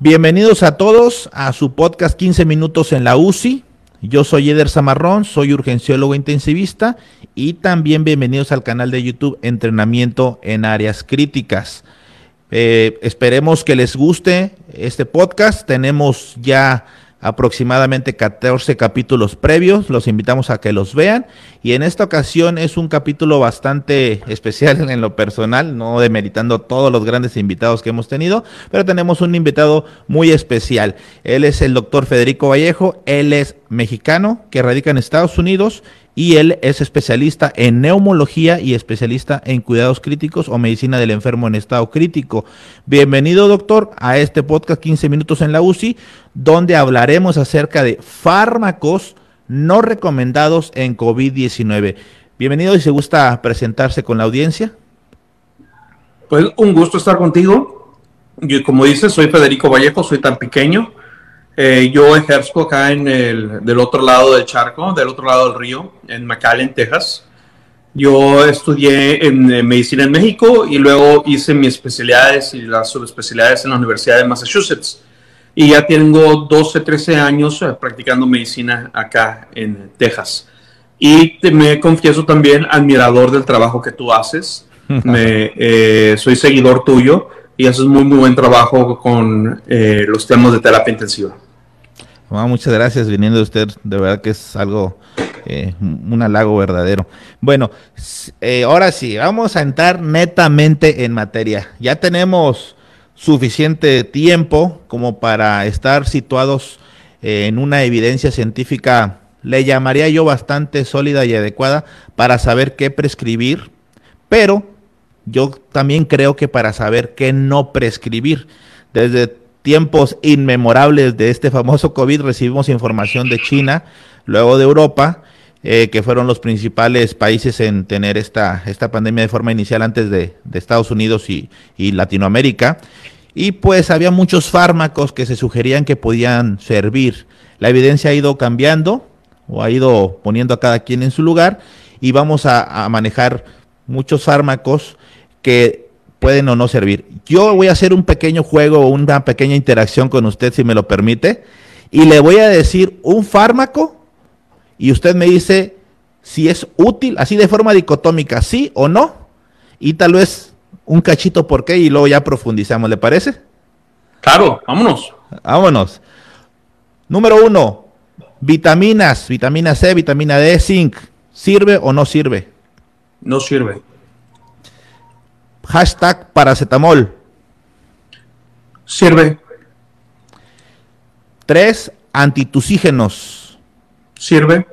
Bienvenidos a todos a su podcast 15 minutos en la UCI. Yo soy Eder Zamarrón, soy urgenciólogo intensivista y también bienvenidos al canal de YouTube Entrenamiento en Áreas Críticas. Eh, esperemos que les guste este podcast. Tenemos ya aproximadamente 14 capítulos previos, los invitamos a que los vean. Y en esta ocasión es un capítulo bastante especial en lo personal, no demeritando todos los grandes invitados que hemos tenido, pero tenemos un invitado muy especial. Él es el doctor Federico Vallejo, él es mexicano que radica en Estados Unidos y él es especialista en neumología y especialista en cuidados críticos o medicina del enfermo en estado crítico. Bienvenido, doctor, a este podcast 15 minutos en la UCI, donde hablaremos acerca de fármacos no recomendados en COVID-19. Bienvenido y se gusta presentarse con la audiencia. Pues un gusto estar contigo. Yo, como dices, soy Federico Vallejo, soy tan pequeño eh, yo ejerzo acá en el, del otro lado del charco, del otro lado del río, en McAllen, Texas. Yo estudié en, medicina en México y luego hice mis especialidades y las subespecialidades en la Universidad de Massachusetts. Y ya tengo 12, 13 años eh, practicando medicina acá en Texas. Y me confieso también admirador del trabajo que tú haces. me, eh, soy seguidor tuyo y haces muy, muy buen trabajo con los temas de terapia intensiva muchas gracias viniendo de usted, de verdad que es algo, eh, un halago verdadero. Bueno, eh, ahora sí, vamos a entrar netamente en materia. Ya tenemos suficiente tiempo como para estar situados eh, en una evidencia científica, le llamaría yo bastante sólida y adecuada para saber qué prescribir, pero yo también creo que para saber qué no prescribir. Desde tiempos inmemorables de este famoso COVID recibimos información de China, luego de Europa, eh, que fueron los principales países en tener esta, esta pandemia de forma inicial antes de, Estados Unidos y, Latinoamérica. Y pues había muchos fármacos que se sugerían que podían servir. La evidencia ha ido cambiando o ha ido poniendo a cada quien en su lugar y vamos a manejar muchos fármacos que pueden o no servir. Yo voy a hacer un pequeño juego o una pequeña interacción con usted, si me lo permite, y le voy a decir un fármaco y usted me dice si es útil, así de forma dicotómica, sí o no, y tal vez un cachito por qué y luego ya profundizamos, ¿le parece? Claro, vámonos. Vámonos. Número uno, vitaminas, vitamina C, vitamina D, zinc, ¿sirve o no sirve? No sirve. Hashtag paracetamol. Sirve. Tres, antitusígenos. Sirve.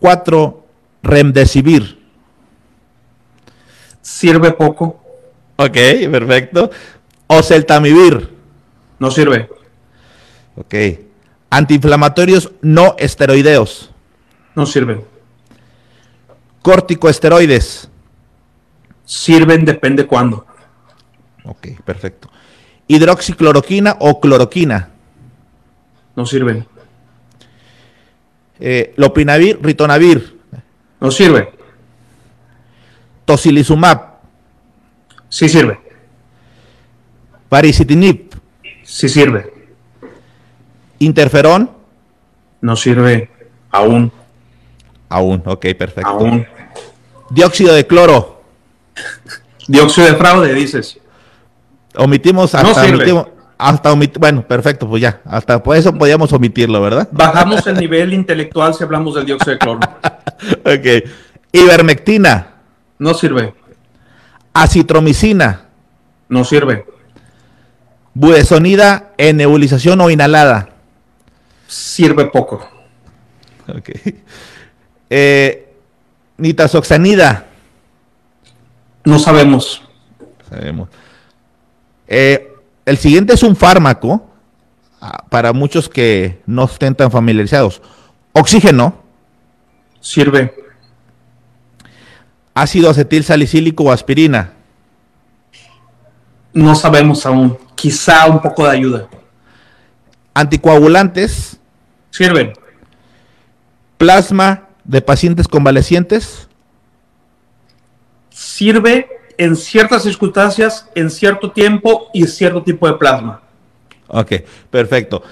Cuatro, remdesivir. Sirve poco. Ok, perfecto. Oseltamivir. No sirve. Ok. Antiinflamatorios no esteroideos. No sirve. Corticoesteroides. Sirven depende cuándo. Ok, perfecto. Hidroxicloroquina o cloroquina. No sirven. Eh, lopinavir, ritonavir. No sirve. Tocilizumab. Sí sirve. Paricitinib. Sí sirve. Interferón. No sirve aún. Aún, ok, perfecto. Aún. Dióxido de cloro. Dióxido de fraude, dices. Omitimos hasta, omitimos, hasta bueno, perfecto, pues ya, hasta por eso podíamos omitirlo, ¿verdad? Bajamos el nivel intelectual si hablamos del dióxido de cloro. ok. Ivermectina. No sirve. Acitromicina. No sirve. Budesonida en nebulización o inhalada. Sirve poco. Ok. Eh, nitazoxanida. No sabemos. Sabemos. Eh, el siguiente es un fármaco ah, para muchos que no estén tan familiarizados. Oxígeno. Sirve. Ácido acetil salicílico o aspirina. No sabemos aún. Quizá un poco de ayuda. Anticoagulantes. Sirven. Plasma de pacientes convalecientes sirve en ciertas circunstancias, en cierto tiempo y cierto tipo de plasma. Ok, perfecto.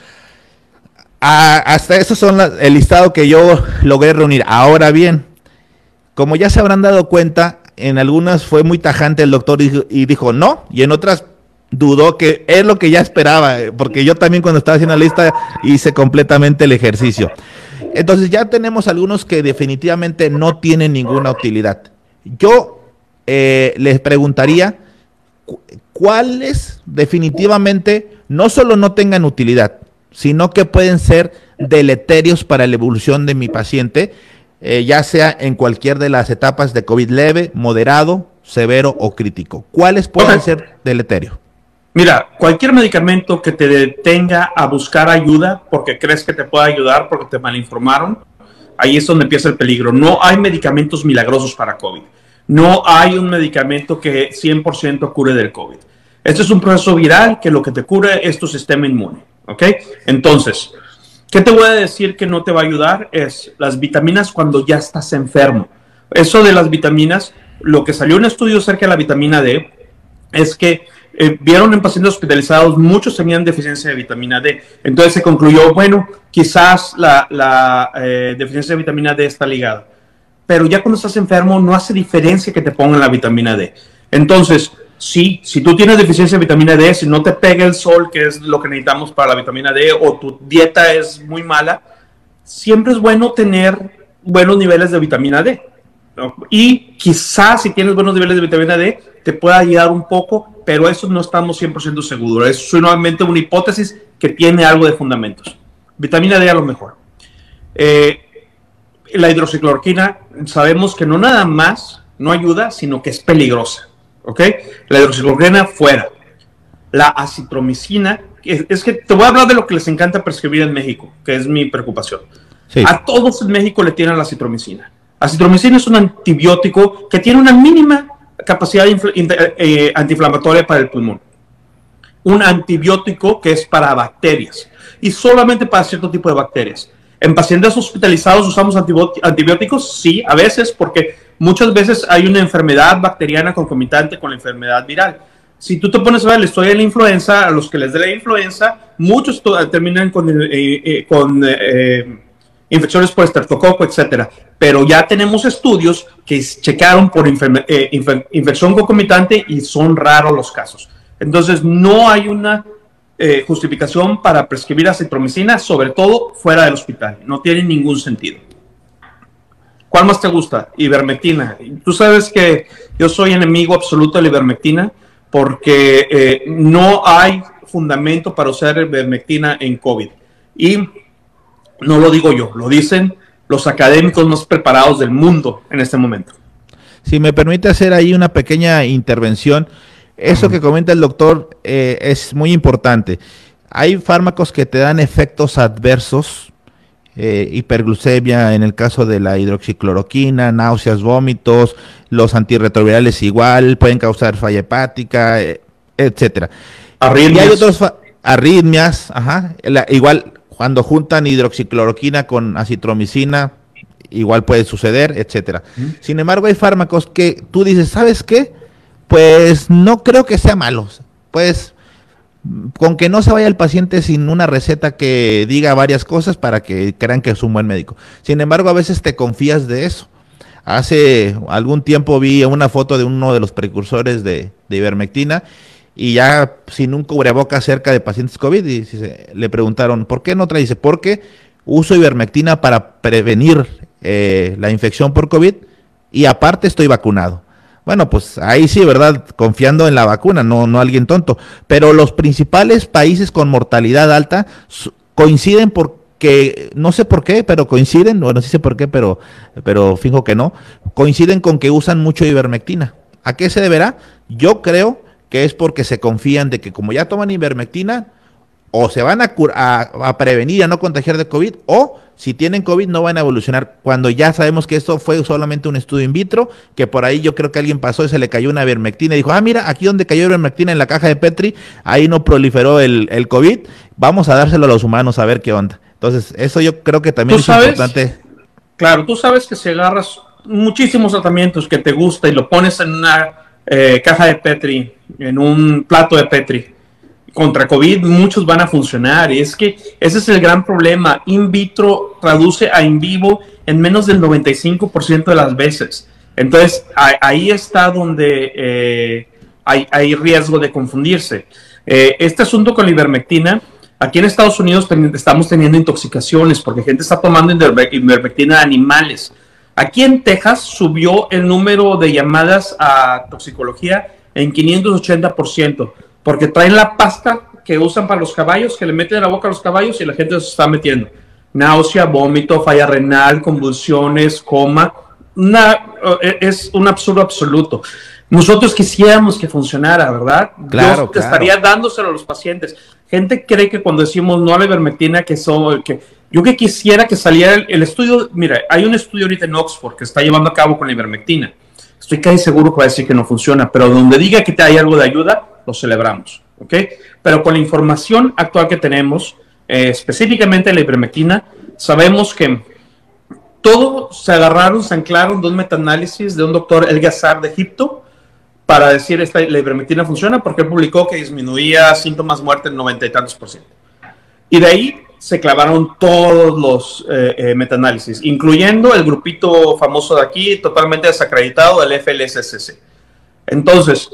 hasta eso son el listado que yo logré reunir. Ahora bien, como ya se habrán dado cuenta, en algunas fue muy tajante el doctor y, dijo no, y en otras dudó que es lo que ya esperaba, porque yo también cuando estaba haciendo la lista hice completamente el ejercicio. Entonces ya tenemos algunos que definitivamente no tienen ninguna utilidad. Yo eh, les preguntaría cuáles definitivamente no solo no tengan utilidad, sino que pueden ser deleterios para la evolución de mi paciente, eh, ya sea en cualquier de las etapas de COVID leve, moderado, severo o crítico. ¿Cuáles pueden ser deleterios? Mira, cualquier medicamento que te detenga a buscar ayuda porque crees que te puede ayudar porque te malinformaron, ahí es donde empieza el peligro. No hay medicamentos milagrosos para COVID. No hay un medicamento que 100% cure del COVID. Este es un proceso viral que lo que te cure es tu sistema inmune. ¿Ok? Entonces, ¿qué te voy a decir que no te va a ayudar? Es las vitaminas cuando ya estás enfermo. Eso de las vitaminas, lo que salió en estudio acerca de la vitamina D es que eh, vieron en pacientes hospitalizados, muchos tenían deficiencia de vitamina D. Entonces se concluyó, bueno, quizás la, eh, deficiencia de vitamina D está ligada pero ya cuando estás enfermo no hace diferencia que te pongan la vitamina D. Entonces, sí, si tú tienes deficiencia de vitamina D, si no te pega el sol, que es lo que necesitamos para la vitamina D, o tu dieta es muy mala, siempre es bueno tener buenos niveles de vitamina D. Y quizás si tienes buenos niveles de vitamina D, te pueda ayudar un poco, pero eso no estamos 100% seguros. Es solamente una hipótesis que tiene algo de fundamentos. Vitamina D a lo mejor. Eh, la hidroxicloroquina sabemos que no nada más no ayuda, sino que es peligrosa. ¿Ok? La hidroxicloroquina fuera. La acitromicina, es, que te voy a hablar de lo que les encanta prescribir en México, que es mi preocupación. A todos en México le tienen la acitromicina. Acitromicina es un antibiótico que tiene una mínima capacidad eh, antiinflamatoria para el pulmón. Un antibiótico que es para bacterias y solamente para cierto tipo de bacterias. En pacientes hospitalizados usamos antibióticos, sí, a veces, porque muchas veces hay una enfermedad bacteriana concomitante con la enfermedad viral. Si tú te pones a ver la historia de la influenza, a los que les dé la influenza, muchos terminan con, eh, eh, eh, infecciones por estreptococo, etcétera. Pero ya tenemos estudios que checaron por infección concomitante y son raros los casos. Entonces, no hay una eh, justificación para prescribir acitromicina, sobre todo fuera del hospital. No tiene ningún sentido. ¿Cuál más te gusta? Ivermectina. Tú sabes que yo soy enemigo absoluto de la ivermectina porque eh, no hay fundamento para usar ivermectina en COVID. Y no lo digo yo, lo dicen los académicos más preparados del mundo en este momento. Si me permite hacer ahí una pequeña intervención, eso que comenta el doctor eh, es muy importante. Hay fármacos que te dan efectos adversos, eh, hiperglucemia en el caso de la hidroxicloroquina, náuseas, vómitos, los antirretrovirales igual, pueden causar falla hepática, eh, etcétera. Arritmias. Y hay otros arritmias, ajá, igual cuando juntan hidroxicloroquina con acitromicina, igual puede suceder, etcétera. Sin embargo, hay fármacos que tú dices, ¿sabes qué? Pues no creo que sea malo. Pues con que no se vaya el paciente sin una receta que diga varias cosas para que crean que es un buen médico. Sin embargo, a veces te confías de eso. Hace algún tiempo vi una foto de uno de los precursores de, ivermectina y ya sin un cubreboca cerca de pacientes COVID y le preguntaron, ¿por qué no trae? Dice, porque uso ivermectina para prevenir eh, la infección por COVID y aparte estoy vacunado. Bueno, pues ahí sí, ¿verdad? Confiando en la vacuna, no, no alguien tonto. Pero los principales países con mortalidad alta coinciden porque, no sé por qué, pero coinciden, bueno, sí sé por qué, pero, pero fijo que no, coinciden con que usan mucho ivermectina. ¿A qué se deberá? Yo creo que es porque se confían de que como ya toman ivermectina, o se van a, a, prevenir, a no contagiar de COVID, o si tienen COVID no van a evolucionar. Cuando ya sabemos que esto fue solamente un estudio in vitro, que por ahí yo creo que alguien pasó y se le cayó una ivermectina y dijo, ah, mira, aquí donde cayó ivermectina en la caja de Petri, ahí no proliferó el, el COVID, vamos a dárselo a los humanos a ver qué onda. Entonces, eso yo creo que también es importante. Claro, tú sabes que si agarras muchísimos tratamientos que te gusta y lo pones en una eh, caja de Petri, en un plato de Petri, contra COVID muchos van a funcionar. Y es que ese es el gran problema. In vitro traduce a in vivo en menos del 95% de las veces. Entonces, ahí está donde eh, hay, riesgo de confundirse. Eh, este asunto con la ivermectina, aquí en Estados Unidos estamos teniendo intoxicaciones porque gente está tomando ivermectina de animales. Aquí en Texas subió el número de llamadas a toxicología en 580%, porque traen la pasta que usan para los caballos, que le meten en la boca a los caballos y la gente se está metiendo. Náusea, vómito, falla renal, convulsiones, coma. Eh, es un absurdo absoluto. Nosotros quisiéramos que funcionara, ¿verdad? Claro, Yo estaría dándoselo a los pacientes. Gente cree que cuando decimos no a la ivermectina, que son, que yo que quisiera que saliera el, estudio, mira, hay un estudio ahorita en Oxford que está llevando a cabo con la ivermectina. Estoy casi seguro que va a decir que no funciona, pero donde diga que te hay algo de ayuda, lo celebramos, ¿ok? Pero con la información actual que tenemos, eh, específicamente la ivermectina, sabemos que todo se agarraron, se anclaron dos metaanálisis de un doctor El Gazar de Egipto para decir esta la ivermectina funciona porque él publicó que disminuía síntomas muerte en noventa y tantos por ciento. Y de ahí se clavaron todos los eh, eh, metaanálisis, incluyendo el grupito famoso de aquí, totalmente desacreditado, el FLSSC. Entonces,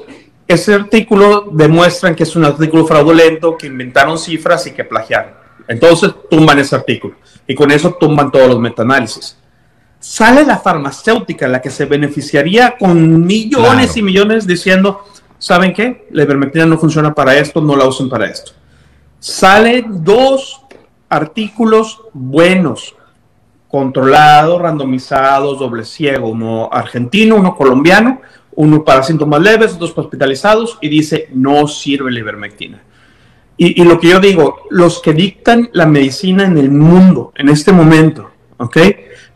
ese artículo demuestra que es un artículo fraudulento, que inventaron cifras y que plagiaron. Entonces, tumban ese artículo. Y con eso tumban todos los metaanálisis. Sale la farmacéutica, la que se beneficiaría con millones y millones diciendo, ¿saben qué? La ivermectina no funciona para esto, no la usen para esto. Salen dos artículos buenos, controlados, randomizados, doble ciego, uno argentino, uno colombiano, uno para síntomas leves, dos hospitalizados, y dice no sirve la ivermectina. Y, y, lo que yo digo, los que dictan la medicina en el mundo en este momento, ¿ok?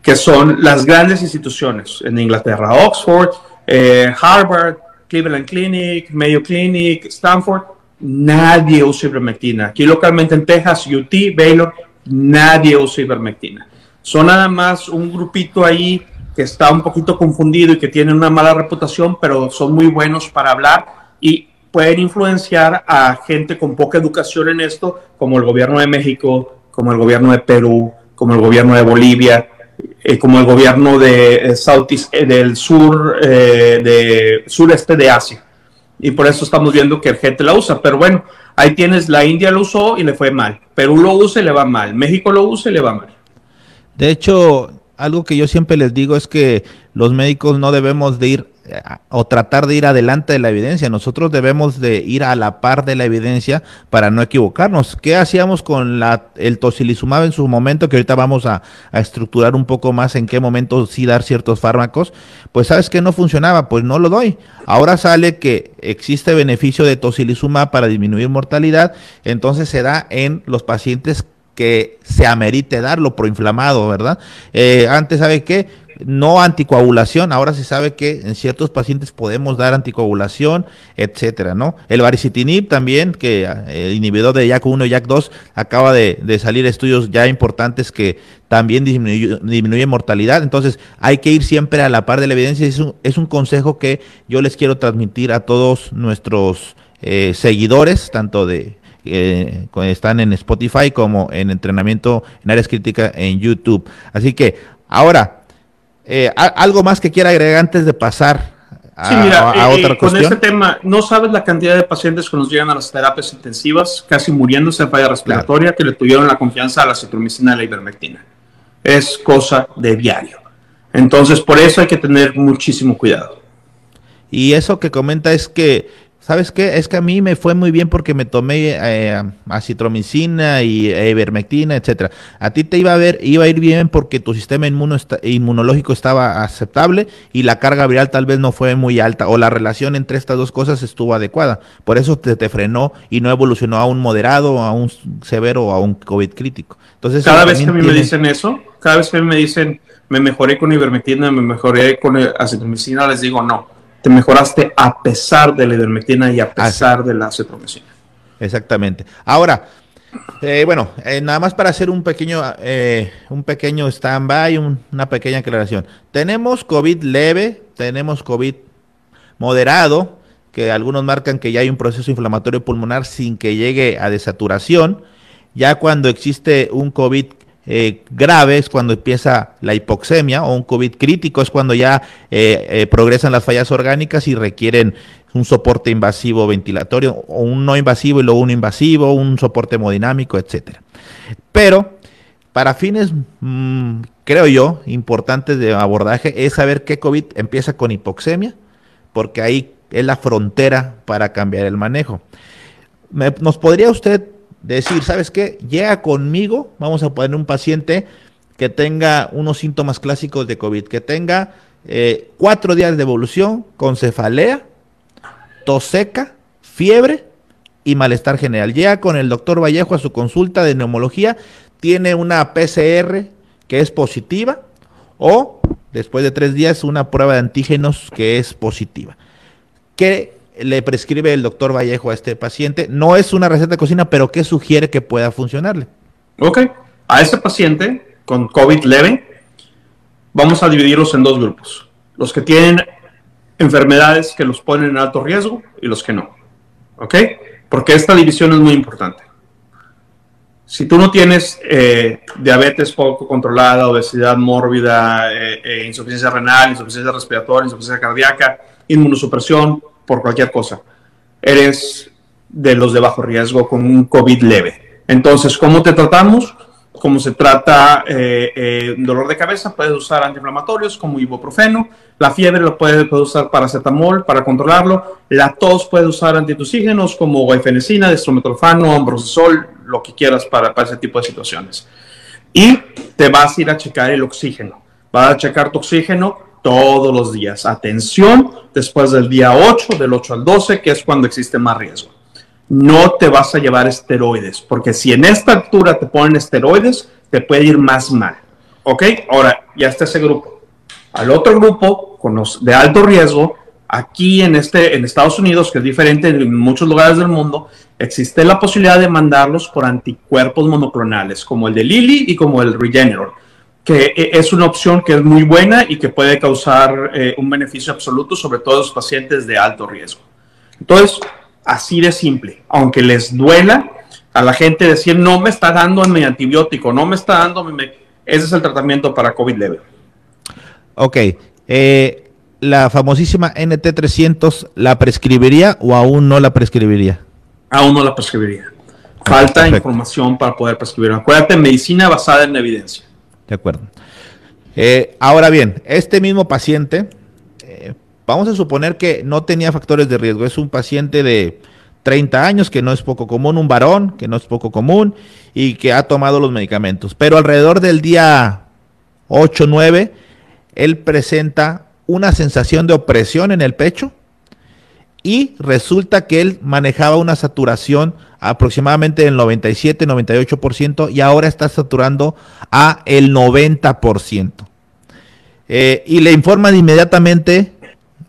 Que son las grandes instituciones en Inglaterra, Oxford, eh, Harvard, Cleveland Clinic, Mayo Clinic, Stanford, nadie usa ivermectina. Aquí localmente en Texas, UT, Baylor, nadie usa ivermectina. Son nada más un grupito ahí que está un poquito confundido y que tiene una mala reputación, pero son muy buenos para hablar y pueden influenciar a gente con poca educación en esto, como el gobierno de México, como el gobierno de Perú, como el gobierno de Bolivia, eh, como el gobierno de eh, eh, del sur, de sureste de Asia y por eso estamos viendo que gente la usa. Pero bueno, ahí tienes, la India lo usó y le fue mal. Perú lo usa y le va mal. México lo usa y le va mal. De hecho, algo que yo siempre les digo es que los médicos no debemos de ir o tratar de ir adelante de la evidencia. Nosotros debemos de ir a la par de la evidencia para no equivocarnos. ¿Qué hacíamos con la, el tocilizumab en su momento? Que ahorita vamos a, a, estructurar un poco más en qué momento sí dar ciertos fármacos. Pues sabes que no funcionaba, pues no lo doy. Ahora sale que existe beneficio de tocilizumab para disminuir mortalidad, entonces se da en los pacientes que se amerite darlo proinflamado, ¿verdad? Eh, antes, ¿sabe qué? no anticoagulación, ahora se sabe que en ciertos pacientes podemos dar anticoagulación, etcétera, ¿no? El baricitinib también, que el inhibidor de JAK1 y JAK2, acaba de, salir estudios ya importantes que también disminuye, mortalidad, entonces hay que ir siempre a la par de la evidencia, es un, es un consejo que yo les quiero transmitir a todos nuestros eh, seguidores, tanto de eh, están en Spotify como en entrenamiento en áreas críticas en YouTube. Así que ahora, eh, ¿Algo más que quiera agregar antes de pasar a, sí, mira, a, eh, otra Con este tema, no sabes la cantidad de pacientes que nos llegan a las terapias intensivas, casi muriéndose de falla respiratoria, que le tuvieron la confianza a la citromicina y la ivermectina. Es cosa de diario. Entonces, por eso hay que tener muchísimo cuidado. Y eso que comenta es que ¿Sabes qué? Es que a mí me fue muy bien porque me tomé eh, acitromicina y ivermectina, etcétera. A ti te iba a ver, iba a ir bien porque tu sistema inmunológico estaba aceptable y la carga viral tal vez no fue muy alta o la relación entre estas dos cosas estuvo adecuada. Por eso te, te frenó y no evolucionó a un moderado, a un severo o a un COVID crítico. Entonces, cada vez que a mí me dicen eso, cada vez que me dicen me mejoré con ivermectina, me mejoré con acitromicina, les digo no te mejoraste a pesar de la ivermectina y a pesar de la acetromicina. Exactamente. Ahora, eh, bueno, eh, nada más para hacer un pequeño, eh, un pequeño stand-by, una pequeña aclaración. Tenemos COVID leve, tenemos COVID moderado, que algunos marcan que ya hay un proceso inflamatorio pulmonar sin que llegue a desaturación. Ya cuando existe un COVID eh, grave es cuando empieza la hipoxemia o un COVID crítico es cuando ya eh, eh, progresan las fallas orgánicas y requieren un soporte invasivo ventilatorio o un no invasivo y luego un invasivo, un soporte hemodinámico, etcétera. Pero para fines, mm, creo yo, importantes de abordaje es saber qué COVID empieza con hipoxemia, porque ahí es la frontera para cambiar el manejo. ¿Nos podría usted decir, ¿sabes qué? Llega conmigo, vamos a poner un paciente que tenga unos síntomas clásicos de COVID, que tenga eh, cuatro días de evolución con cefalea, tos seca, fiebre y malestar general. Llega con el doctor Vallejo a su consulta de neumología, tiene una PCR que es positiva o después de tres días una prueba de antígenos que es positiva. ¿Qué le prescribe el doctor Vallejo a este paciente. No es una receta de cocina, pero ¿qué sugiere que pueda funcionarle? Ok, a este paciente con COVID leve, vamos a dividirlos en dos grupos. Los que tienen enfermedades que los ponen en alto riesgo y los que no. ¿Ok? Porque esta división es muy importante. Si tú no tienes eh, diabetes poco controlada, obesidad mórbida, eh, eh, insuficiencia renal, insuficiencia respiratoria, insuficiencia cardíaca, inmunosupresión, por cualquier cosa. Eres de los de bajo riesgo con un COVID leve. Entonces, ¿cómo te tratamos? Como se trata eh, eh, dolor de cabeza, puedes usar antiinflamatorios como ibuprofeno. La fiebre lo puedes, usar paracetamol para controlarlo. La tos puedes usar antitusígenos como guaifenicina, destrometorfano, ambrosol, lo que quieras para, para ese tipo de situaciones. Y te vas a ir a checar el oxígeno. Vas a checar tu oxígeno todos los días. Atención, después del día 8, del 8 al 12, que es cuando existe más riesgo. No te vas a llevar esteroides, porque si en esta altura te ponen esteroides, te puede ir más mal. ¿Ok? Ahora, ya está ese grupo. Al otro grupo, con los de alto riesgo, aquí en, este, en Estados Unidos, que es diferente en muchos lugares del mundo, existe la posibilidad de mandarlos por anticuerpos monoclonales, como el de Lilly y como el Regeneron que e, es una opción que es muy buena y que puede causar eh, un beneficio absoluto, sobre todo los pacientes de alto riesgo. Entonces, así de simple, aunque les duela a la gente decir, no me está dando mi antibiótico, no me está dando mi... Ese es el tratamiento para COVID leve. Ok. Eh, ¿La famosísima NT300 la prescribiría o aún no la prescribiría? Aún no la prescribiría. Falta información para poder prescribir. Acuérdate, medicina basada en evidencia. De acuerdo. Eh, ahora bien, este mismo paciente, eh, vamos a suponer que no tenía factores de riesgo. Es un paciente de 30 años, que no es poco común, un varón, que no es poco común, y que ha tomado los medicamentos. Pero alrededor del día 8, 9, él presenta una sensación de opresión en el pecho y resulta que él manejaba una saturación aproximadamente del 97-98% y ahora está saturando a el 90%. Eh, y le informan inmediatamente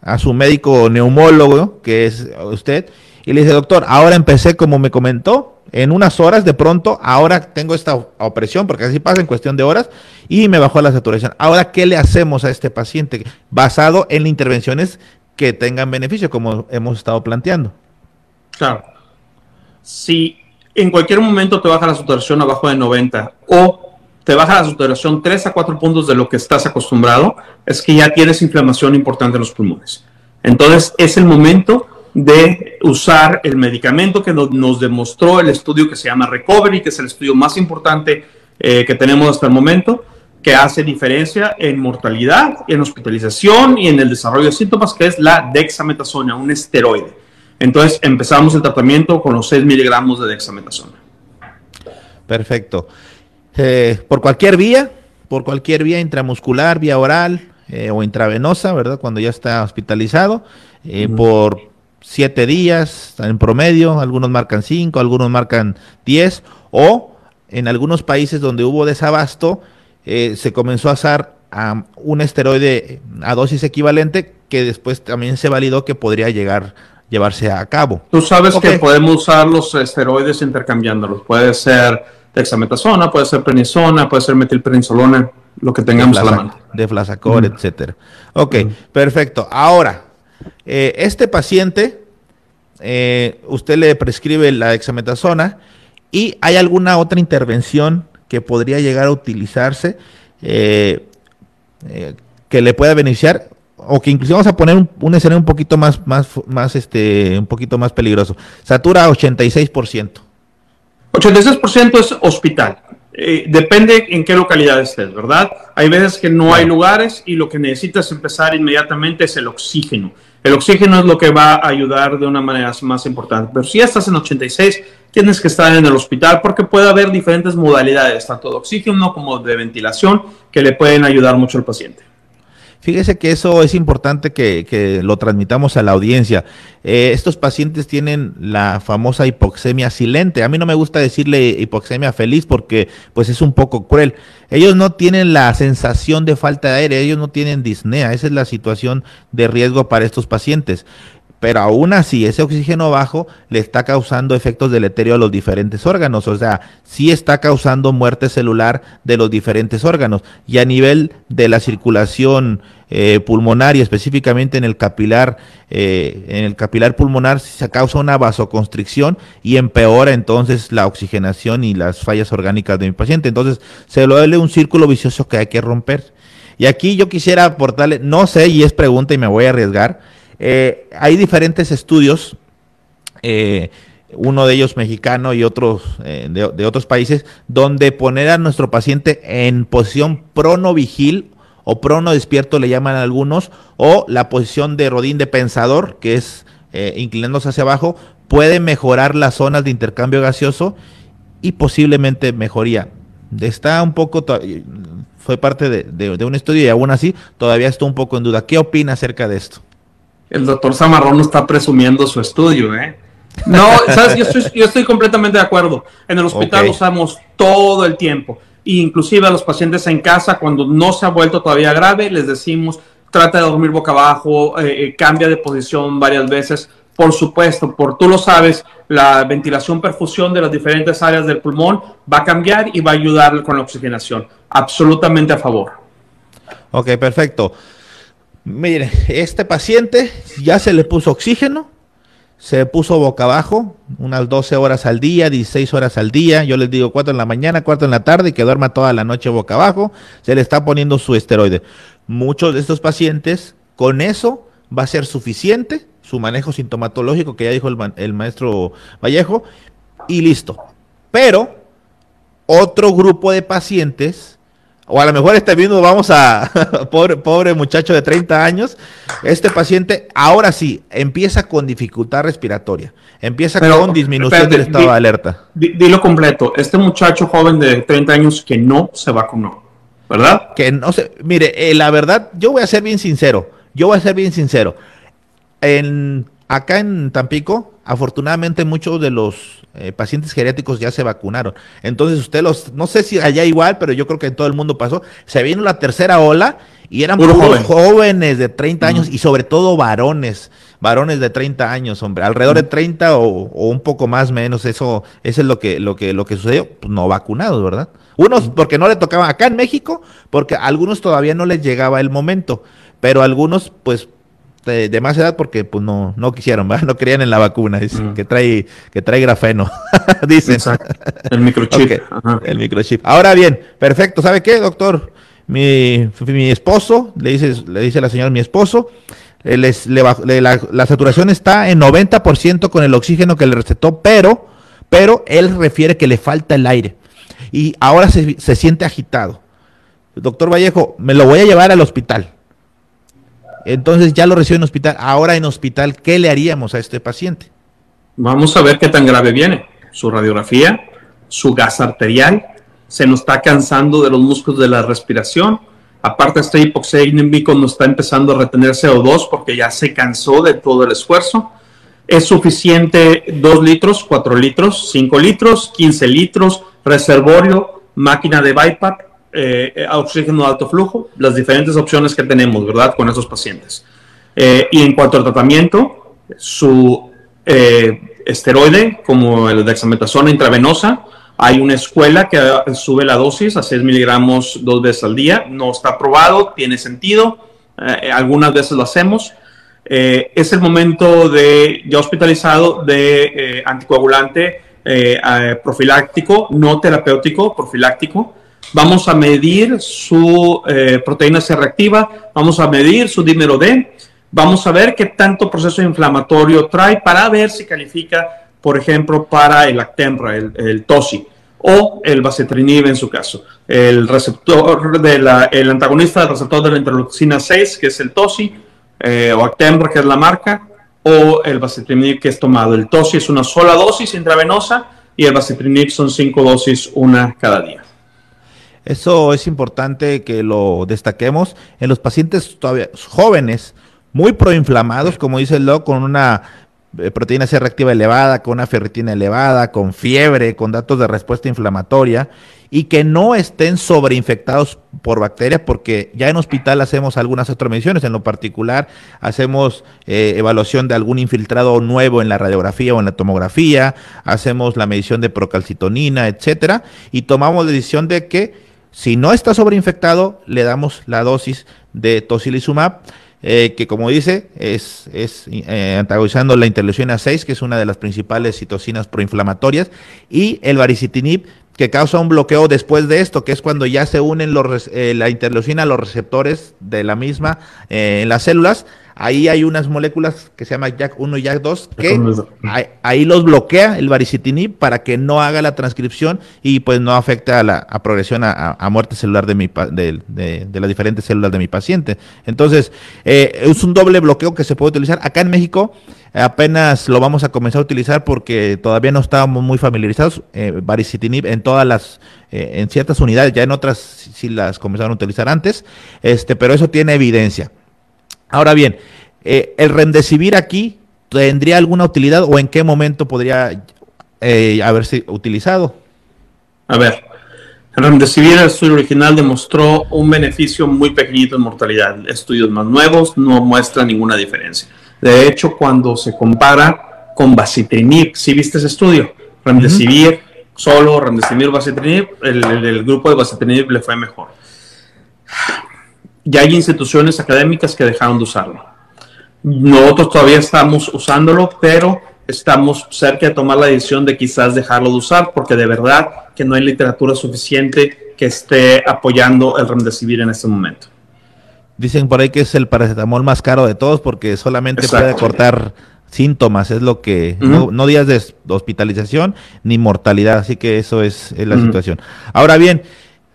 a su médico neumólogo, que es usted, y le dice, doctor, ahora empecé como me comentó, en unas horas de pronto, ahora tengo esta opresión, porque así pasa en cuestión de horas, y me bajó la saturación. Ahora, ¿qué le hacemos a este paciente? Basado en intervenciones que tengan beneficio, como hemos estado planteando. Claro si en cualquier momento te baja la saturación abajo de 90 o te baja la saturación 3 a 4 puntos de lo que estás acostumbrado, es que ya tienes inflamación importante en los pulmones. Entonces es el momento de usar el medicamento que nos, demostró el estudio que se llama Recovery, que es el estudio más importante eh, que tenemos hasta el momento, que hace diferencia en mortalidad, en hospitalización y en el desarrollo de síntomas, que es la dexametasona, un esteroide. Entonces empezamos el tratamiento con los 6 miligramos de dexametasona. Perfecto. Eh, por cualquier vía, por cualquier vía intramuscular, vía oral eh, o intravenosa, ¿verdad? Cuando ya está hospitalizado, eh, por siete días en promedio, algunos marcan cinco, algunos marcan diez, o en algunos países donde hubo desabasto, se comenzó a usar un esteroide a dosis equivalente que después también se validó que podría llegar llevarse a cabo. Tú sabes que podemos usar los esteroides intercambiándolos. Puede ser dexametasona, puede ser prednisona, puede ser metilprednisolona, lo que tengamos a la mano. De flasacor, etcétera. Ok, perfecto. Ahora, eh, este paciente eh, usted le prescribe la dexametasona y hay alguna otra intervención que podría llegar a utilizarse eh, eh, que le pueda beneficiar o que incluso vamos a poner un, escenario un poquito más, más, más, este, un poquito más peligroso. Satura 86%. 86% es hospital. Eh, depende en qué localidad estés, ¿verdad? Hay veces que no hay lugares y lo que necesitas empezar inmediatamente es el oxígeno. El oxígeno es lo que va a ayudar de una manera más importante. Pero si estás en 86, tienes que estar en el hospital porque puede haber diferentes modalidades, tanto de oxígeno como de ventilación, que le pueden ayudar mucho al paciente. Fíjese que eso es importante que, lo transmitamos a la audiencia. Eh, estos pacientes tienen la famosa hipoxemia silente. A mí no me gusta decirle hipoxemia feliz porque pues es un poco cruel. Ellos no tienen la sensación de falta de aire, ellos no tienen disnea. Esa es la situación de riesgo para estos pacientes pero aún así ese oxígeno bajo le está causando efectos deleterios a los diferentes órganos, o sea, sí está causando muerte celular de los diferentes órganos. Y a nivel de la circulación eh, pulmonar y específicamente en el capilar, eh, en el capilar pulmonar se causa una vasoconstricción y empeora entonces la oxigenación y las fallas orgánicas de mi paciente, entonces se lo duele un círculo vicioso que hay que romper. Y aquí yo quisiera aportarle, no sé, y es pregunta y me voy a arriesgar, eh, hay diferentes estudios, eh, uno de ellos mexicano y otros eh, de, otros países, donde poner a nuestro paciente en posición prono-vigil o prono despierto le llaman algunos, o la posición de rodín de pensador, que es inclinándose hacia abajo, puede mejorar las zonas de intercambio gaseoso y posiblemente mejoría. Está un poco, fue parte de, de un estudio y aún así todavía está un poco en duda. ¿Qué opina acerca de esto? El doctor Zamarrón no está presumiendo su estudio, ¿eh? No, ¿sabes? Yo estoy, completamente de acuerdo. En el hospital lo usamos todo el tiempo. E inclusive a los pacientes en casa, cuando no se ha vuelto todavía grave, les decimos, trata de dormir boca abajo, eh, eh, cambia de posición varias veces. Por supuesto, por tú lo sabes, la ventilación, perfusión de las diferentes áreas del pulmón va a cambiar y va a ayudar con la oxigenación. Absolutamente a favor. Ok, perfecto. Mire, este paciente ya se le puso oxígeno, se puso boca abajo, unas 12 horas al día, 16 horas al día, yo les digo 4 en la mañana, 4 en la tarde y que duerma toda la noche boca abajo, se le está poniendo su esteroide. Muchos de estos pacientes, con eso va a ser suficiente, su manejo sintomatológico, que ya dijo el, el maestro Vallejo, y listo. Pero otro grupo de pacientes o a lo mejor este mismo vamos a, pobre, pobre muchacho de 30 años, este paciente ahora sí empieza con dificultad respiratoria, empieza con disminución del estado de alerta. Dilo completo, este muchacho joven de 30 años que no se vacunó, ¿verdad? Que no se, mire, eh, la verdad, yo voy a ser bien sincero, yo voy a ser bien sincero. En, acá en Tampico, afortunadamente muchos de los eh, pacientes geriátricos ya se vacunaron. Entonces usted los, no sé si allá igual, pero yo creo que en todo el mundo pasó, se vino la tercera ola y eran puros jóvenes de 30 años y sobre todo varones, varones de 30 años, hombre, alrededor de 30 o, un poco más menos, eso, eso es lo que, lo que, lo que sucedió, pues no vacunados, ¿verdad? Unos porque no le tocaba acá en México, porque a algunos todavía no les llegaba el momento, pero algunos pues de, más edad porque pues no, no quisieron, ¿verdad? No creían en la vacuna, dicen, mm. que trae, que trae grafeno, dicen. El microchip. El microchip. Ahora bien, perfecto. ¿Sabe qué, doctor? Mi, mi esposo, le dice, le dice la señora, mi esposo, eh, les, la, saturación está en 90% con el oxígeno que le recetó, pero, pero él refiere que le falta el aire. Y ahora se, se siente agitado. Doctor Vallejo, me lo voy a llevar al hospital entonces ya lo recibe en hospital. Ahora en hospital, ¿qué le haríamos a este paciente? Vamos a ver qué tan grave viene. Su radiografía, su gas arterial, se nos está cansando de los músculos de la respiración. Aparte, este hipoxémico nos está empezando a retener CO2 porque ya se cansó de todo el esfuerzo. Es suficiente 2 litros, 4 litros, 5 litros, 15 litros, reservorio, máquina de BiPAP, eh, oxígeno de alto flujo, las diferentes opciones que tenemos, ¿verdad?, con esos pacientes. Eh, y en cuanto al tratamiento, su eh, esteroide, como el dexametasona intravenosa, hay una escuela que sube la dosis a 6 miligramos dos veces al día. No está probado, tiene sentido. algunas veces lo hacemos. eh, es el momento de ya hospitalizado de anticoagulante profiláctico, no terapéutico, profiláctico. Vamos a medir su proteína C reactiva, vamos a medir su dímero D, vamos a ver qué tanto proceso inflamatorio trae para ver si califica, por ejemplo, para el Actemra, el, TOSI o el basitrinib en su caso. El receptor de la, el antagonista del receptor de la interleucina 6, que es el TOSI, eh, o Actembra, que es la marca, o el basitrinib que es tomado. El TOSI es una sola dosis intravenosa y el basitrinib son cinco dosis, una cada día. Eso es importante que lo destaquemos. En los pacientes todavía jóvenes, muy proinflamados, como dice el doc, con una eh, proteína C reactiva elevada, con una ferritina elevada, con fiebre, con datos de respuesta inflamatoria y que no estén sobreinfectados por bacterias, porque ya en hospital hacemos algunas otras mediciones, en lo particular hacemos eh, evaluación de algún infiltrado nuevo en la radiografía o en la tomografía, hacemos la medición de procalcitonina, etcétera, y tomamos la decisión de que si no está sobreinfectado, le damos la dosis de tocilizumab eh, que como dice, es, es eh, antagonizando la interleucina 6, que es una de las principales citocinas proinflamatorias, y el baricitinib, que causa un bloqueo después de esto, que es cuando ya se unen los, eh, la interleucina a los receptores de la misma en las células, ahí hay unas moléculas que se llaman JAK1 y JAK2 que ahí, los bloquea el baricitinib para que no haga la transcripción y pues no afecte a la progresión a, muerte celular de, mi, de, de, las diferentes células de mi paciente. Entonces, eh, es un doble bloqueo que se puede utilizar. Acá en México apenas lo vamos a comenzar a utilizar porque todavía no estábamos muy familiarizados. Eh, baricitinib en todas las, eh, en ciertas unidades, ya en otras sí las comenzaron a utilizar antes, este, pero eso tiene evidencia. Ahora bien, eh, ¿el remdesivir aquí tendría alguna utilidad o en qué momento podría eh, haberse utilizado? A ver, el remdesivir, el estudio original, demostró un beneficio muy pequeñito en mortalidad. Estudios más nuevos no muestran ninguna diferencia. De hecho, cuando se compara con basitrinib, ¿sí viste ese estudio? Remdesivir, solo remdesivir, basitrinib, el, grupo de basitrinib le fue mejor ya hay instituciones académicas que dejaron de usarlo. Nosotros todavía estamos usándolo, pero estamos cerca de tomar la decisión de quizás dejarlo de usar, porque de verdad que no hay literatura suficiente que esté apoyando el remdesivir en este momento. Dicen por ahí que es el paracetamol más caro de todos porque solamente puede cortar síntomas, es lo que, no, días de hospitalización ni mortalidad, así que eso es, la situación. Ahora bien,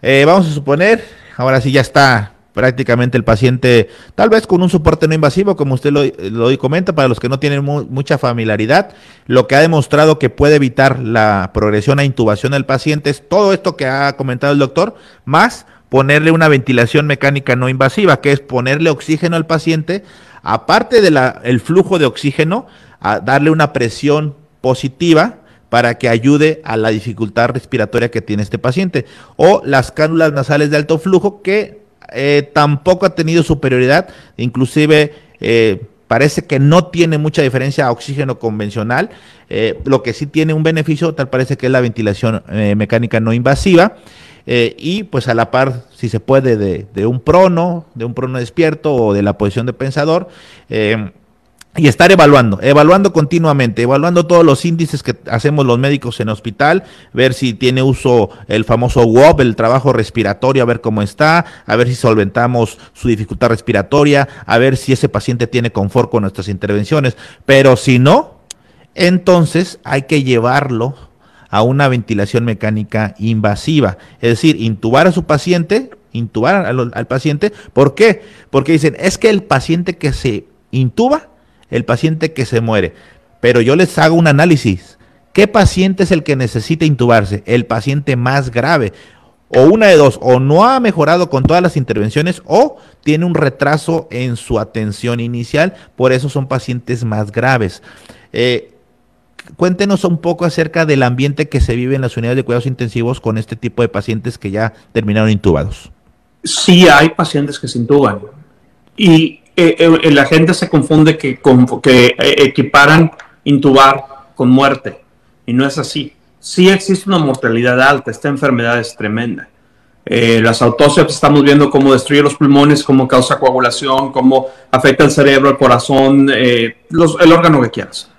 eh, vamos a suponer, ahora sí ya está prácticamente el paciente, tal vez con un soporte no invasivo, como usted lo, lo comenta, para los que no tienen mucha familiaridad, lo que ha demostrado que puede evitar la progresión a intubación del paciente es todo esto que ha comentado el doctor, más ponerle una ventilación mecánica no invasiva, que es ponerle oxígeno al paciente, aparte del el flujo de oxígeno, a darle una presión positiva para que ayude a la dificultad respiratoria que tiene este paciente. O las cánulas nasales de alto flujo que eh, tampoco ha tenido superioridad, inclusive eh, parece que no tiene mucha diferencia a oxígeno convencional, eh, lo que sí tiene un beneficio tal parece que es la ventilación mecánica no invasiva. y pues a la par, si se puede, de, de, un prono, de un prono despierto o de la posición de pensador, y estar evaluando, evaluando continuamente, evaluando todos los índices que hacemos los médicos en hospital, ver si tiene uso el famoso WOP, el trabajo respiratorio, a ver cómo está, a ver si solventamos su dificultad respiratoria, a ver si ese paciente tiene confort con nuestras intervenciones, pero si no, entonces hay que llevarlo a una ventilación mecánica invasiva, es decir, intubar a su paciente, intubar al, paciente, ¿por qué? Porque dicen, es que el paciente que se intuba, el paciente que se muere. Pero yo les hago un análisis. ¿Qué paciente es el que necesita intubarse? El paciente más grave. O una de dos, o no ha mejorado con todas las intervenciones o tiene un retraso en su atención inicial, por eso son pacientes más graves. Eh, cuéntenos un poco acerca del ambiente que se vive en las unidades de cuidados intensivos con este tipo de pacientes que ya terminaron intubados. Sí hay pacientes que se intuban y eh, eh, la gente se confunde que, que eh, equiparan intubar con muerte y no es así. Sí existe una mortalidad alta, esta enfermedad es tremenda, Eh, las autopsias estamos viendo cómo destruye los pulmones, cómo causa coagulación, cómo afecta el cerebro, el corazón, eh, el órgano que quieras.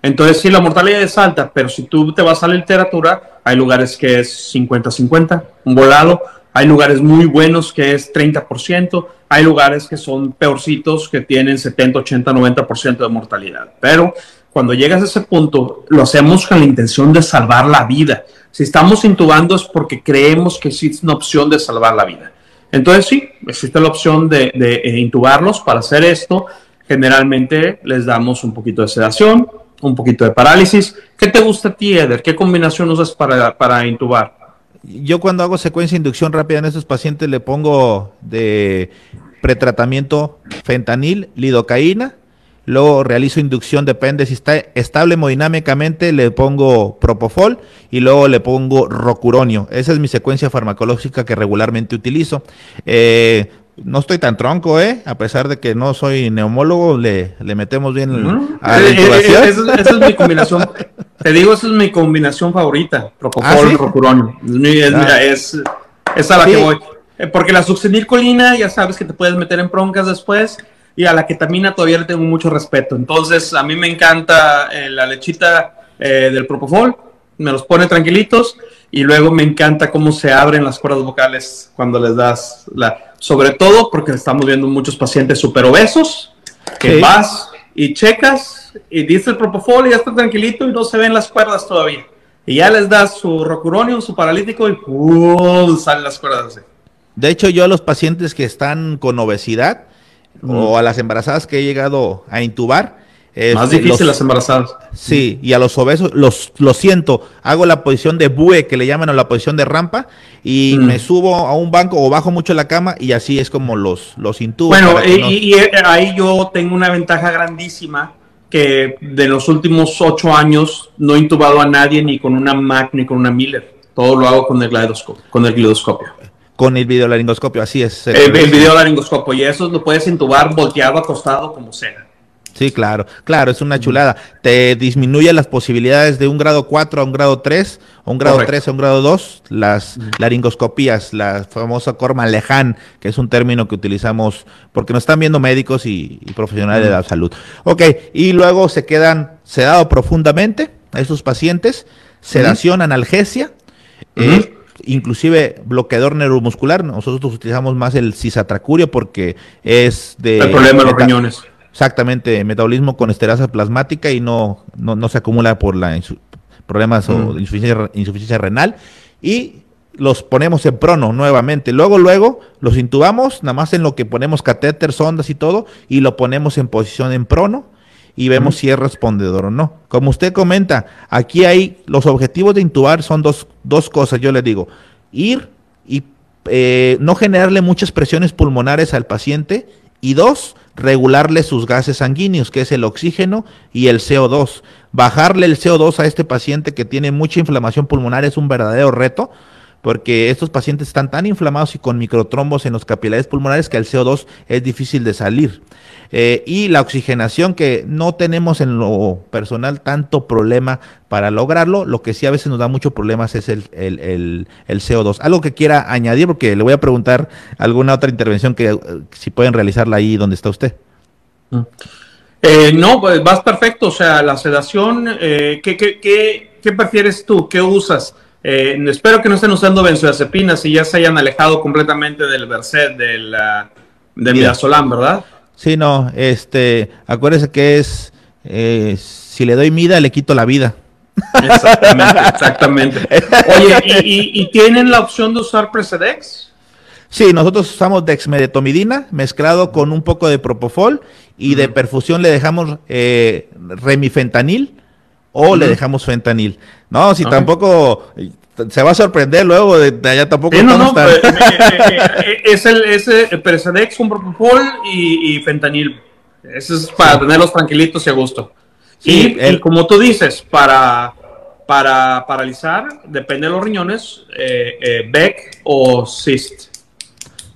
Entonces, sí, la mortalidad es alta, pero si tú te vas a la literatura, hay lugares que es 50-50, un volado, hay lugares muy buenos que es 30%, hay lugares que son peorcitos que tienen 70, 80, 90% de mortalidad. Pero cuando llegas a ese punto, lo hacemos con la intención de salvar la vida. Si estamos intubando es porque creemos que existe una opción de salvar la vida. Entonces sí, existe la opción de, eh, intubarlos. Para hacer esto, generalmente les damos un poquito de sedación, un poquito de parálisis. ¿Qué te gusta a ti, Eder? ¿Qué combinación usas para, para intubar? Yo cuando hago secuencia de inducción rápida en estos pacientes le pongo de pretratamiento fentanil, lidocaína, luego realizo inducción, depende si está estable hemodinámicamente, le pongo propofol y luego le pongo rocuronio. Esa es mi secuencia farmacológica que regularmente utilizo. Eh, no estoy tan tronco, ¿eh? A pesar de que no soy neumólogo, le, metemos bien a la eh, eh, esa, es mi combinación. te digo, esa es mi combinación favorita. Propofol, ¿Ah, rocuronio. Ah. Es, es, a la que voy. Eh, porque la succinilcolina, ya sabes que te puedes meter en broncas después, y a la ketamina todavía le tengo mucho respeto. Entonces, a mí me encanta eh, la lechita eh, del propofol, me los pone tranquilitos, y luego me encanta cómo se abren las cuerdas vocales cuando les das la. Sobre todo porque estamos viendo muchos pacientes super obesos, que vas y checas y dice el propofol y ya está tranquilito y no se ven las cuerdas todavía. Y ya les das su rocuronium, su paralítico y ¡pum! salen las cuerdas así. De hecho, yo a los pacientes que están con obesidad o a las embarazadas que he llegado a intubar, más difícil las embarazadas. Sí, y a los obesos los lo siento, hago la posición de bue que le llaman a la posición de rampa y me subo a un banco o bajo mucho la cama y así es como los los intubo. Bueno, y, y, ahí yo tengo una ventaja grandísima que de los últimos ocho años no he intubado a nadie ni con una Mac ni con una Miller. Todo lo hago con el con el glidoscopio. Con el videolaringoscopio, así es. El, el videolaringoscopio, y eso lo puedes intubar volteado, acostado, como sea. Sí, claro, claro, es una chulada. Te disminuye las posibilidades de un grado 4 a un grado 3, o un grado 3 a un grado 2, las laringoscopías, la famosa corma leján, que es un término que utilizamos porque nos están viendo médicos y, profesionales de la salud. Ok, y luego se quedan sedados profundamente a esos pacientes, sedación, analgesia, eh, inclusive bloqueador neuromuscular. Nosotros utilizamos más el cisatracurio porque es de... El problema de los riñones. Exactamente, metabolismo con esterasa plasmática y no, no, se acumula por la problemas o mm. insuficiencia, insuficiencia renal. Y los ponemos en prono nuevamente. Luego, luego los intubamos, nada más en lo que ponemos catéter, sondas y todo, y lo ponemos en posición en prono y vemos si es respondedor o no. Como usted comenta, aquí hay los objetivos de intubar son dos, dos cosas, yo le digo, ir y eh, no generarle muchas presiones pulmonares al paciente y dos, regularle sus gases sanguíneos, que es el oxígeno y el CO2. Bajarle el CO2 a este paciente que tiene mucha inflamación pulmonar es un verdadero reto porque estos pacientes están tan inflamados y con microtrombos en los capilares pulmonares que el CO2 es difícil de salir. Eh, y la oxigenación, que no tenemos en lo personal tanto problema para lograrlo, lo que sí a veces nos da muchos problemas es el, el, el, CO2. Algo que quiera añadir, porque le voy a preguntar alguna otra intervención que eh, si pueden realizarla ahí donde está usted. Mm. Eh, no, pues vas perfecto. O sea, la sedación, ¿qué, qué, qué, qué prefieres tú? ¿Qué usas? Eh, espero que no estén usando benzodiazepinas y ya se hayan alejado completamente del Versed, del, del Midazolam, ¿verdad? Sí, no, este, acuérdese que es, eh, si le doy mida, le quito la vida. Exactamente, exactamente. Oye, ¿y, tienen la opción de usar Precedex? Sí, nosotros usamos dexmedetomidina mezclado con un poco de propofol y de perfusión le dejamos eh, remifentanil o le dejamos fentanil. No, si tampoco se va a sorprender luego de, allá tampoco. no, no, pues, eh, eh, eh, es el ese Persedex con propofol y, fentanil. Eso es para tenerlos tranquilitos y a gusto. y, como tú dices, para, para paralizar, depende de los riñones, Beck o Cyst.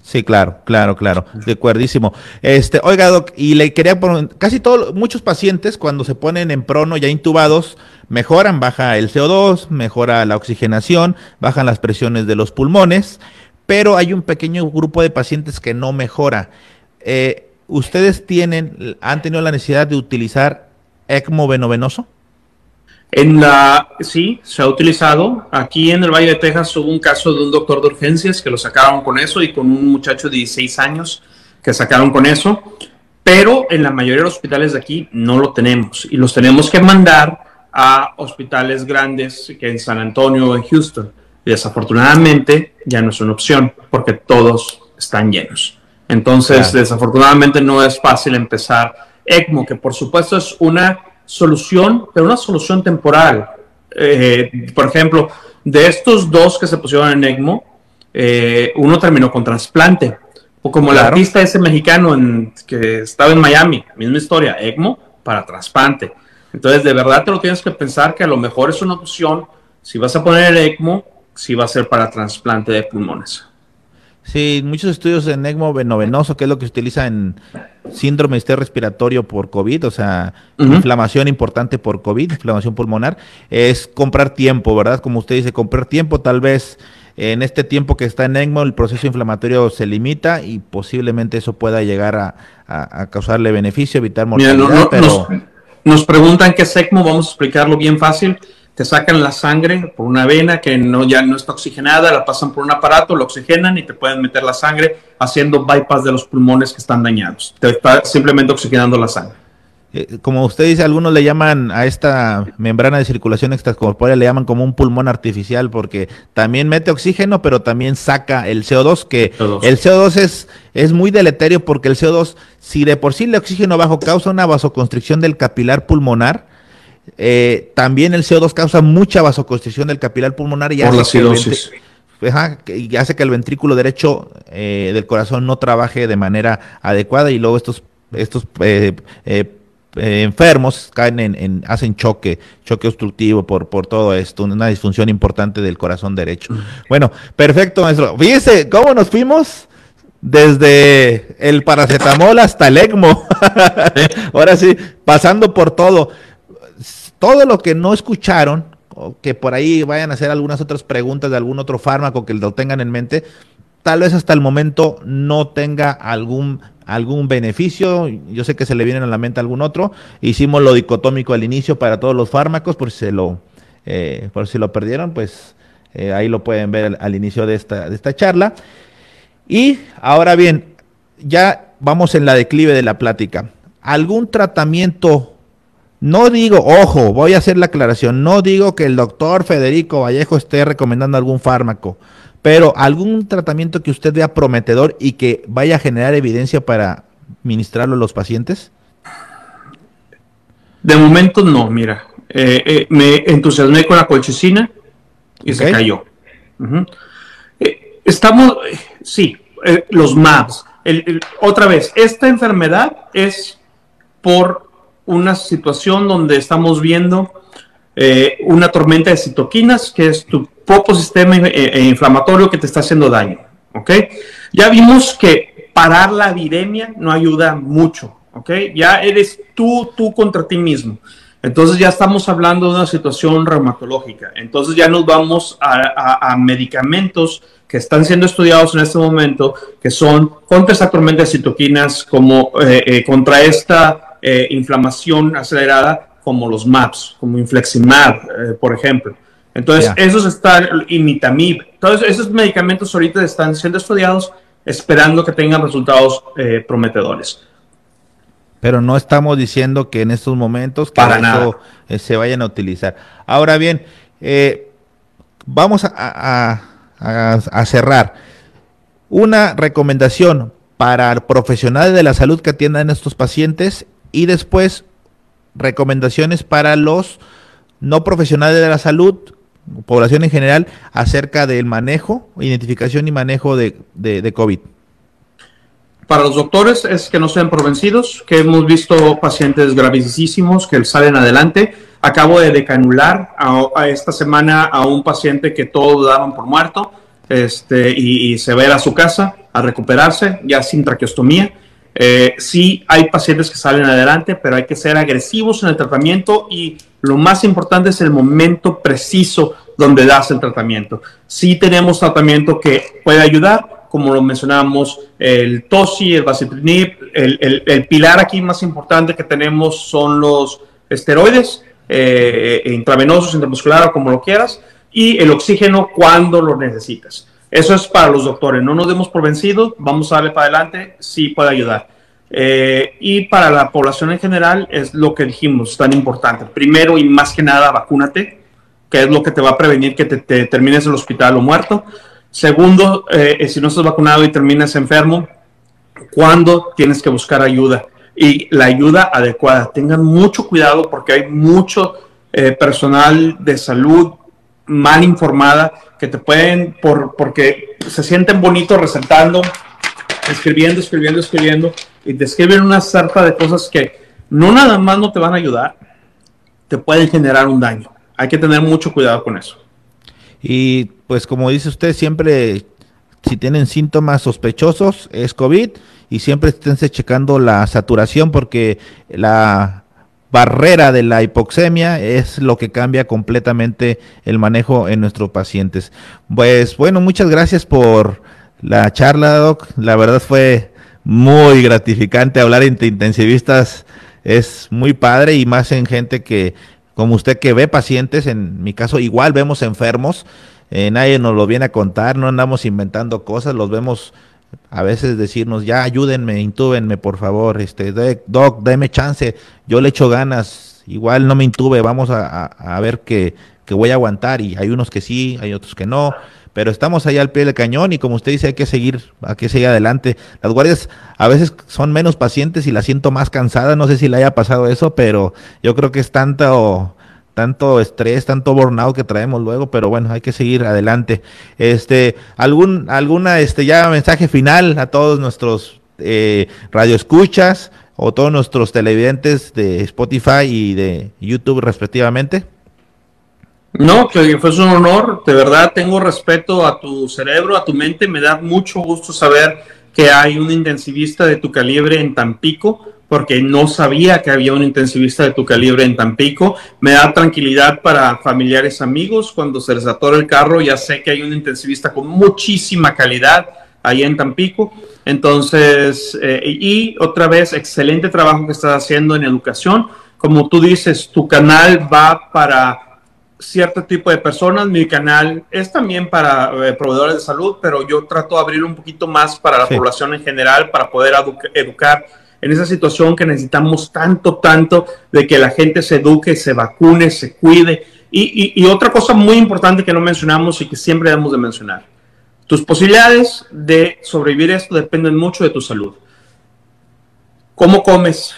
Sí, claro, claro, claro, de acuerdísimo. Este, oiga, Doc, y le quería poner, casi todos, muchos pacientes cuando se ponen en prono ya intubados, mejoran, baja el CO2, mejora la oxigenación, bajan las presiones de los pulmones, pero hay un pequeño grupo de pacientes que no mejora. Eh, ¿Ustedes tienen, han tenido la necesidad de utilizar ECMO venovenoso? En la, sí, se ha utilizado. Aquí en el Valle de Texas hubo un caso de un doctor de urgencias que lo sacaron con eso y con un muchacho de 16 años que sacaron con eso. Pero en la mayoría de los hospitales de aquí no lo tenemos y los tenemos que mandar a hospitales grandes que en San Antonio o en Houston. Y desafortunadamente ya no es una opción porque todos están llenos. Entonces, desafortunadamente no es fácil empezar ECMO, que por supuesto es una solución, pero una solución temporal. Eh, por ejemplo, de estos dos que se pusieron en ECMO, eh, uno terminó con trasplante. O como el artista ese mexicano en, que estaba en Miami, misma historia, ECMO para trasplante. Entonces, de verdad te lo tienes que pensar que a lo mejor es una opción, si vas a poner el ECMO, si va a ser para trasplante de pulmones. Sí, muchos estudios en ECMO venovenoso, que es lo que se utiliza en síndrome de respiratorio por COVID, o sea, inflamación importante por COVID, inflamación pulmonar, es comprar tiempo, ¿verdad? Como usted dice, comprar tiempo, tal vez en este tiempo que está en ECMO el proceso inflamatorio se limita y posiblemente eso pueda llegar a, causarle beneficio, evitar mortalidad, pero... Nos, nos preguntan qué es ECMO, vamos a explicarlo bien fácil te sacan la sangre por una vena que no, ya no está oxigenada, la pasan por un aparato, lo oxigenan y te pueden meter la sangre haciendo bypass de los pulmones que están dañados. Te está simplemente oxigenando la sangre. Eh, como usted dice, algunos le llaman a esta membrana de circulación extracorpórea, le llaman como un pulmón artificial porque también mete oxígeno, pero también saca el CO2, que el CO2 es, es muy deleterio porque el CO2, si de por sí el oxígeno bajo causa una vasoconstricción del capilar pulmonar, eh, también el CO2 causa mucha vasoconstricción del capilar pulmonar y hace, que y hace que el ventrículo derecho eh, del corazón no trabaje de manera adecuada y luego estos, estos eh, enfermos caen en, hacen choque, choque obstructivo por, por todo esto, una disfunción importante del corazón derecho. Bueno, perfecto, maestro. Fíjese cómo nos fuimos desde el paracetamol hasta el ECMO. Ahora sí, pasando por todo todo lo que no escucharon, o que por ahí vayan a hacer algunas otras preguntas de algún otro fármaco que lo tengan en mente, tal vez hasta el momento no tenga algún algún beneficio, yo sé que se le viene a la mente algún otro, hicimos lo dicotómico al inicio para todos los fármacos, por si lo, eh, por si lo perdieron, pues eh, ahí lo pueden ver al, al, inicio de esta, de esta charla. Y ahora bien, ya vamos en la declive de la plática. ¿Algún tratamiento no digo, ojo, voy a hacer la aclaración, no digo que el doctor Federico Vallejo esté recomendando algún fármaco, pero algún tratamiento que usted vea prometedor y que vaya a generar evidencia para ministrarlo a los pacientes. De momento no, mira, eh, eh, me entusiasmé con la colchicina y se cayó. Eh, estamos, sí, los MAPS. otra vez, esta enfermedad es por una situación donde estamos viendo eh, una tormenta de citoquinas, que es tu propio sistema eh, eh, inflamatorio que te está haciendo daño. ¿Ok? Ya vimos que parar la viremia no ayuda mucho. ¿Ok? Ya eres tú, tú contra ti mismo. Entonces ya estamos hablando de una situación reumatológica. Entonces ya nos vamos a, medicamentos que están siendo estudiados en este momento, que son contra esa tormenta de citoquinas, como contra esta eh, inflamación acelerada como los MAPS, como Infleximab, eh, por ejemplo. Entonces, esos están, imitamib, todos esos medicamentos ahorita están siendo estudiados esperando que tengan resultados eh, prometedores. Pero no estamos diciendo que en estos momentos que Para se vayan a utilizar. Ahora bien, vamos a, a cerrar. Una recomendación para profesionales de la salud que atiendan a estos pacientes y después recomendaciones para los no profesionales de la salud, población en general, acerca del manejo, identificación y manejo de, de, COVID. Para los doctores es que no sean provencidos, que hemos visto pacientes gravísimos que salen adelante. Acabo de decanular a, esta semana a un paciente que todos daban por muerto este, y, se va a su casa a recuperarse ya sin traqueostomía eh, sí hay pacientes que salen adelante, pero hay que ser agresivos en el tratamiento y lo más importante es el momento preciso donde das el tratamiento. Sí tenemos tratamiento que puede ayudar, como lo mencionamos, el TOSI, el Vasiprinib, el, el, pilar aquí más importante que tenemos son los esteroides, eh, intravenosos, intramuscular o como lo quieras, y el oxígeno cuando lo necesitas. Eso es para los doctores. No nos demos por vencidos, vamos a darle para adelante, sí puede ayudar. Eh, y para la población en general es lo que dijimos, tan importante. Primero y más que nada, vacúnate, que es lo que te va a prevenir que te, termines en el hospital o muerto. Segundo, eh, si no estás vacunado y terminas enfermo, ¿cuándo tienes que buscar ayuda? Y la ayuda adecuada. Tengan mucho cuidado porque hay mucho eh, personal de salud mal informada que te pueden, por, porque se sienten bonitos resaltando, escribiendo, escribiendo, escribiendo, y te escriben una sarta de cosas que no nada más no te van a ayudar, te pueden generar un daño. Hay que tener mucho cuidado con eso. Y pues como dice usted, siempre si tienen síntomas sospechosos es COVID y siempre esténse checando la saturación porque la barrera de la hipoxemia es lo que cambia completamente el manejo en nuestros pacientes. Pues bueno, muchas gracias por la charla, Doc. La verdad fue muy gratificante hablar entre intensivistas. Es muy padre y más en gente que, como usted, que ve pacientes, en mi caso igual vemos enfermos. Eh, nadie nos lo viene a contar, no andamos inventando cosas, los vemos a veces decirnos, ya ayúdenme, intúbenme, por favor, este, doc, déme chance, yo le echo ganas, igual no me intube, vamos a, ver que, que, voy a aguantar, y hay unos que sí, hay otros que no, pero estamos ahí al pie del cañón, y como usted dice, hay que seguir, hay que seguir adelante. Las guardias a veces son menos pacientes y la siento más cansada, no sé si le haya pasado eso, pero yo creo que es tanto tanto estrés, tanto burnout que traemos luego, pero bueno, hay que seguir adelante. Este, algún, alguna, este, ya mensaje final a todos nuestros eh, radioescuchas o todos nuestros televidentes de Spotify y de YouTube respectivamente. No, que fue un honor, de verdad tengo respeto a tu cerebro, a tu mente, me da mucho gusto saber que hay un intensivista de tu calibre en Tampico, porque no sabía que había un intensivista de tu calibre en Tampico. Me da tranquilidad para familiares, amigos. Cuando se les atora el carro, ya sé que hay un intensivista con muchísima calidad ahí en Tampico. Entonces, eh, y otra vez, excelente trabajo que estás haciendo en educación. Como tú dices, tu canal va para cierto tipo de personas. Mi canal es también para eh, proveedores de salud, pero yo trato de abrir un poquito más para la población en general, para poder educar en esa situación que necesitamos tanto, tanto de que la gente se eduque, se vacune, se cuide. Y, otra cosa muy importante que no mencionamos y que siempre debemos de mencionar, tus posibilidades de sobrevivir esto dependen mucho de tu salud. ¿Cómo comes?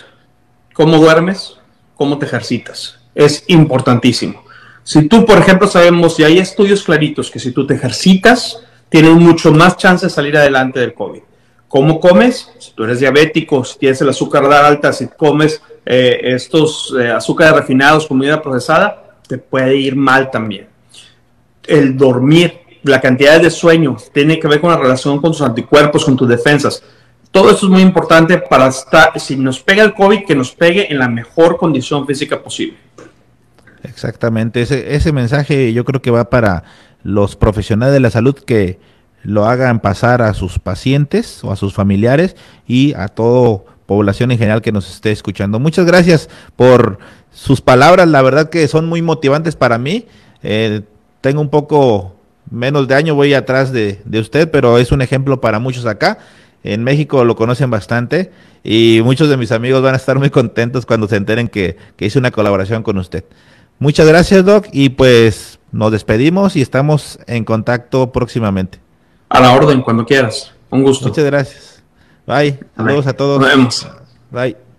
¿Cómo duermes? ¿Cómo te ejercitas? Es importantísimo. Si tú, por ejemplo, sabemos, y hay estudios claritos, que si tú te ejercitas, tienes mucho más chance de salir adelante del COVID. ¿Cómo comes? Si tú eres diabético, si tienes el azúcar alta, si comes eh, estos eh, azúcares refinados, comida procesada, te puede ir mal también. El dormir, la cantidad de sueño, tiene que ver con la relación con tus anticuerpos, con tus defensas. Todo eso es muy importante para estar, si nos pega el COVID, que nos pegue en la mejor condición física posible. Exactamente, ese, ese mensaje yo creo que va para los profesionales de la salud que lo hagan pasar a sus pacientes o a sus familiares y a toda población en general que nos esté escuchando. Muchas gracias por sus palabras, la verdad que son muy motivantes para mí. Eh, tengo un poco menos de año, voy atrás de, usted, pero es un ejemplo para muchos acá. En México lo conocen bastante y muchos de mis amigos van a estar muy contentos cuando se enteren que, que hice una colaboración con usted. Muchas gracias, Doc, y pues nos despedimos y estamos en contacto próximamente. A la orden, cuando quieras. Un gusto. Muchas gracias. Bye. Saludos a todos. Nos vemos. Bye.